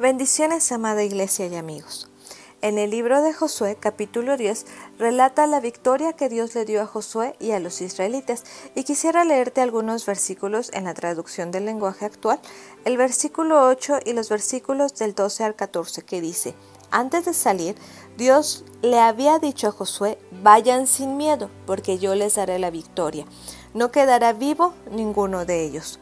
Bendiciones, amada iglesia y amigos. En el libro de Josué, capítulo 10, relata la victoria que Dios le dio a Josué y a los israelitas. Y quisiera leerte algunos versículos en la traducción del lenguaje actual, el versículo 8 y los versículos del 12 al 14, que dice, antes de salir, Dios le había dicho a Josué, vayan sin miedo, porque yo les daré la victoria. No quedará vivo ninguno de ellos.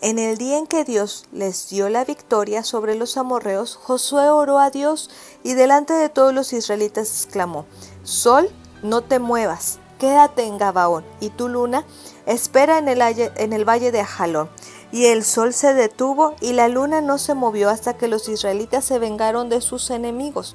En el día en que Dios les dio la victoria sobre los amorreos, Josué oró a Dios y delante de todos los israelitas exclamó, Sol, no te muevas, quédate en Gabaón, y tu luna, espera en el, en el valle de Ajalón. Y el sol se detuvo y la luna no se movió hasta que los israelitas se vengaron de sus enemigos.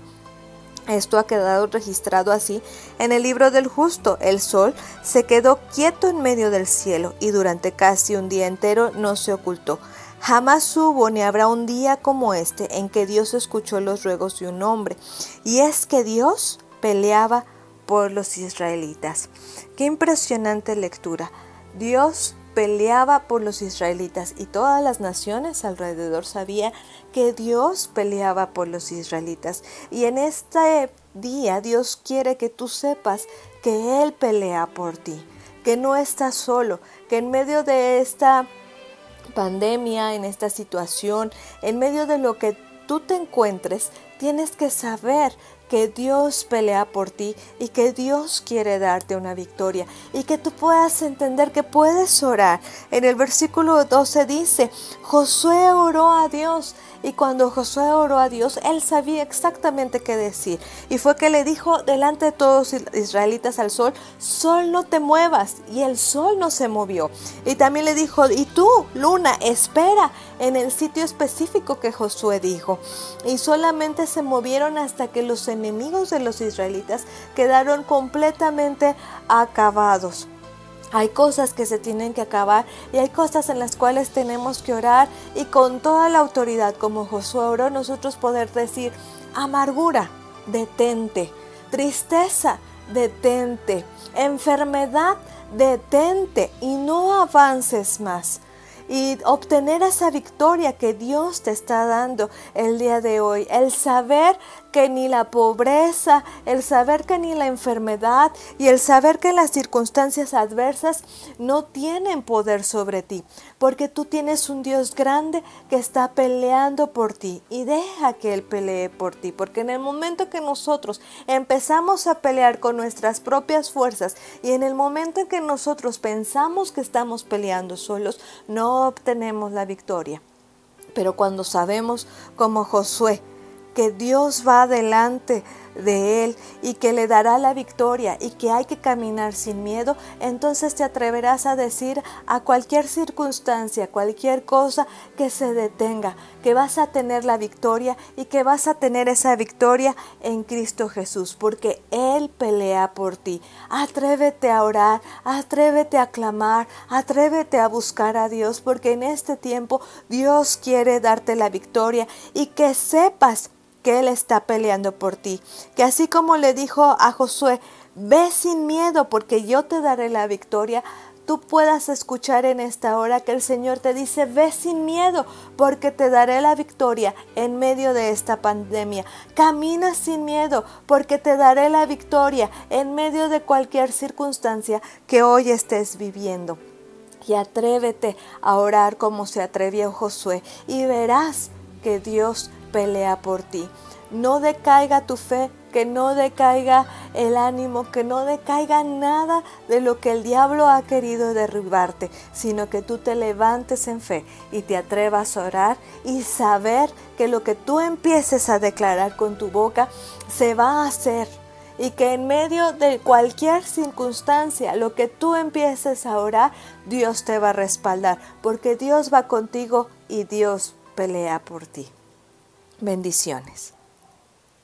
Esto ha quedado registrado así en el libro del justo. El sol se quedó quieto en medio del cielo y durante casi un día entero no se ocultó. Jamás hubo ni habrá un día como este en que Dios escuchó los ruegos de un hombre. Y es que Dios peleaba por los israelitas. Qué impresionante lectura. Dios peleaba por los israelitas y todas las naciones alrededor sabían que Dios peleaba por los israelitas. Y en este día Dios quiere que tú sepas que Él pelea por ti, que no estás solo, que en medio de esta pandemia, en esta situación, en medio de lo que tú te encuentres, tienes que saber que Dios pelea por ti y que Dios quiere darte una victoria y que tú puedas entender que puedes orar. En el versículo 12 dice, Josué oró a Dios y cuando Josué oró a Dios, él sabía exactamente qué decir. Y fue que le dijo delante de todos los israelitas al sol, sol no te muevas. Y el sol no se movió. Y también le dijo, y tú, luna, espera en el sitio específico que Josué dijo. Y solamente se movieron hasta que los enemigos de los israelitas quedaron completamente acabados. Hay cosas que se tienen que acabar y hay cosas en las cuales tenemos que orar y con toda la autoridad como Josué oró nosotros poder decir amargura, detente, tristeza, detente, enfermedad, detente y no avances más y obtener esa victoria que Dios te está dando el día de hoy. El saber que ni la pobreza, el saber que ni la enfermedad y el saber que las circunstancias adversas no tienen poder sobre ti, porque tú tienes un Dios grande que está peleando por ti y deja que Él pelee por ti, porque en el momento que nosotros empezamos a pelear con nuestras propias fuerzas y en el momento en que nosotros pensamos que estamos peleando solos, no obtenemos la victoria. Pero cuando sabemos como Josué, que Dios va delante de él y que le dará la victoria y que hay que caminar sin miedo, entonces te atreverás a decir a cualquier circunstancia, cualquier cosa que se detenga, que vas a tener la victoria y que vas a tener esa victoria en Cristo Jesús, porque Él pelea por ti. Atrévete a orar, atrévete a clamar, atrévete a buscar a Dios, porque en este tiempo Dios quiere darte la victoria y que sepas que Él está peleando por ti. Que así como le dijo a Josué, ve sin miedo porque yo te daré la victoria, tú puedas escuchar en esta hora que el Señor te dice, ve sin miedo, porque te daré la victoria en medio de esta pandemia. Camina sin miedo, porque te daré la victoria en medio de cualquier circunstancia que hoy estés viviendo. Y atrévete a orar como se atrevió Josué y verás que Dios pelea por ti. No decaiga tu fe, que no decaiga el ánimo, que no decaiga nada de lo que el diablo ha querido derribarte, sino que tú te levantes en fe y te atrevas a orar y saber que lo que tú empieces a declarar con tu boca se va a hacer y que en medio de cualquier circunstancia, lo que tú empieces a orar, Dios te va a respaldar, porque Dios va contigo y Dios pelea por ti. Bendiciones.